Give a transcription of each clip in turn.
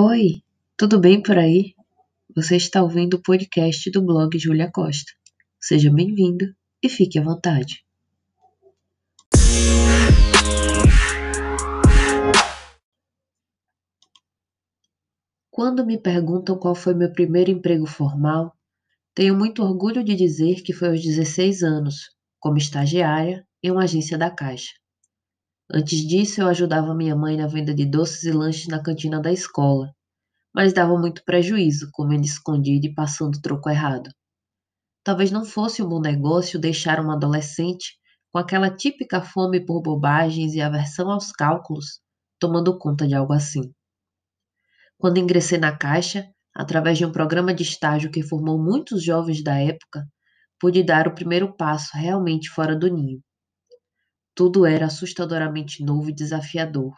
Oi, tudo bem por aí? Você está ouvindo o podcast do blog Julia Costa. Seja bem-vindo e fique à vontade. Quando me perguntam qual foi meu primeiro emprego formal, tenho muito orgulho de dizer que foi aos 16 anos, como estagiária em uma agência da Caixa. Antes disso, eu ajudava minha mãe na venda de doces e lanches na cantina da escola, mas dava muito prejuízo, comendo escondido e passando troco errado. Talvez não fosse um bom negócio deixar uma adolescente com aquela típica fome por bobagens e aversão aos cálculos tomando conta de algo assim. Quando ingressei na Caixa, através de um programa de estágio que formou muitos jovens da época, pude dar o primeiro passo realmente fora do ninho. Tudo era assustadoramente novo e desafiador.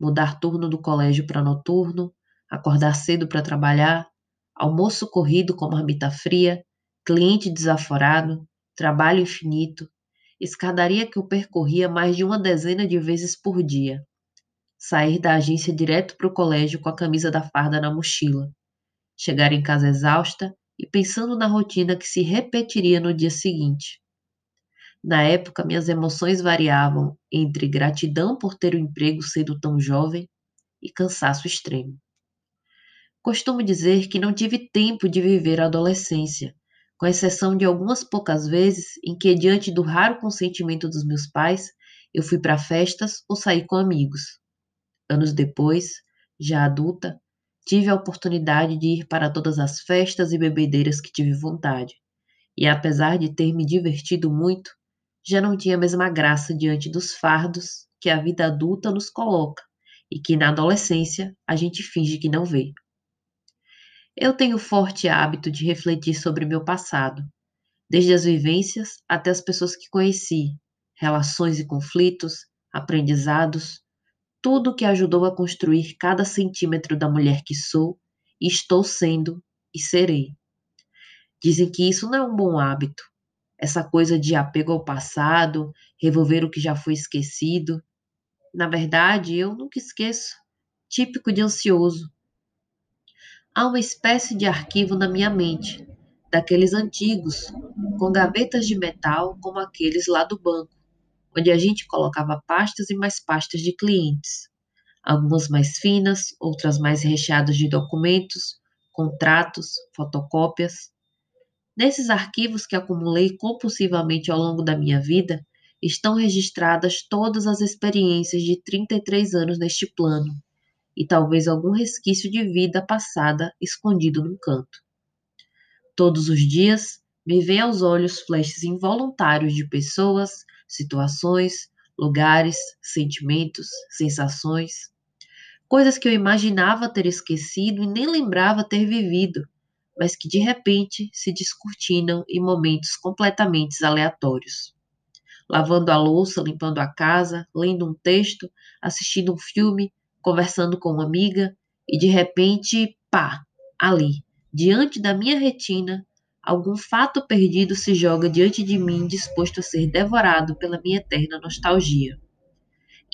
Mudar turno do colégio para noturno, acordar cedo para trabalhar, almoço corrido com marmita fria, cliente desaforado, trabalho infinito, escadaria que eu percorria mais de uma dezena de vezes por dia. Sair da agência direto para o colégio com a camisa da farda na mochila. Chegar em casa exausta e pensando na rotina que se repetiria no dia seguinte. Na época, minhas emoções variavam entre gratidão por ter o emprego cedo tão jovem e cansaço extremo. Costumo dizer que não tive tempo de viver a adolescência, com exceção de algumas poucas vezes em que, diante do raro consentimento dos meus pais, eu fui para festas ou saí com amigos. Anos depois, já adulta, tive a oportunidade de ir para todas as festas e bebedeiras que tive vontade. E apesar de ter me divertido muito, já não tinha a mesma graça diante dos fardos que a vida adulta nos coloca e que na adolescência a gente finge que não vê. Eu tenho forte hábito de refletir sobre meu passado, desde as vivências até as pessoas que conheci, relações e conflitos, aprendizados, tudo que ajudou a construir cada centímetro da mulher que sou estou sendo e serei. Dizem que isso não é um bom hábito, essa coisa de apego ao passado, revolver o que já foi esquecido. Na verdade, eu nunca esqueço, típico de ansioso. Há uma espécie de arquivo na minha mente, daqueles antigos, com gavetas de metal como aqueles lá do banco, onde a gente colocava pastas e mais pastas de clientes, algumas mais finas, outras mais recheadas de documentos, contratos, fotocópias. Nesses arquivos que acumulei compulsivamente ao longo da minha vida, estão registradas todas as experiências de 33 anos neste plano e talvez algum resquício de vida passada escondido num canto. Todos os dias me vêm aos olhos flashes involuntários de pessoas, situações, lugares, sentimentos, sensações, coisas que eu imaginava ter esquecido e nem lembrava ter vivido, mas que de repente se descortinam em momentos completamente aleatórios. Lavando a louça, limpando a casa, lendo um texto, assistindo um filme, conversando com uma amiga e de repente, pá, ali, diante da minha retina, algum fato perdido se joga diante de mim, disposto a ser devorado pela minha eterna nostalgia.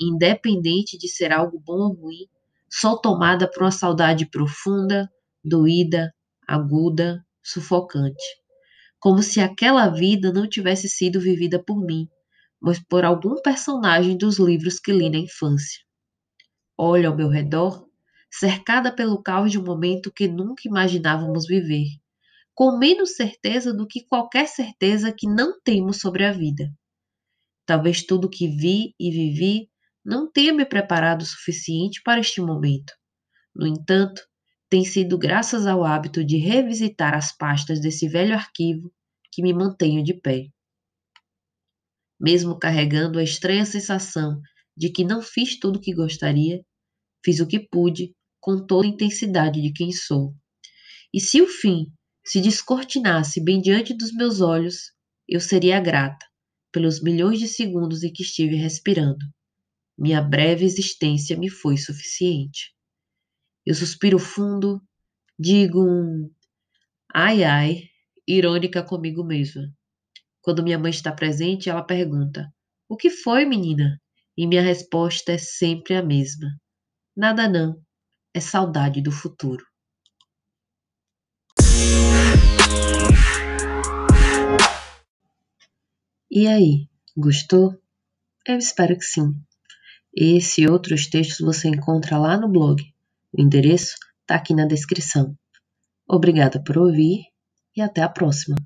Independente de ser algo bom ou ruim, sou tomada por uma saudade profunda, doída, aguda, sufocante, como se aquela vida não tivesse sido vivida por mim, mas por algum personagem dos livros que li na infância. Olho ao meu redor, cercada pelo caos de um momento que nunca imaginávamos viver, com menos certeza do que qualquer certeza que não temos sobre a vida. Talvez tudo que vi e vivi não tenha me preparado o suficiente para este momento. No entanto, tem sido graças ao hábito de revisitar as pastas desse velho arquivo que me mantenho de pé. Mesmo carregando a estranha sensação de que não fiz tudo o que gostaria, fiz o que pude com toda a intensidade de quem sou. E se o fim se descortinasse bem diante dos meus olhos, eu seria grata pelos milhões de segundos em que estive respirando. Minha breve existência me foi suficiente. Eu suspiro fundo, digo um ai ai, irônica comigo mesma. Quando minha mãe está presente, ela pergunta: O que foi, menina? E minha resposta é sempre a mesma: Nada não. é saudade do futuro. E aí, gostou? Eu espero que sim. Esse e outros textos você encontra lá no blog. O endereço está aqui na descrição. Obrigada por ouvir e até a próxima.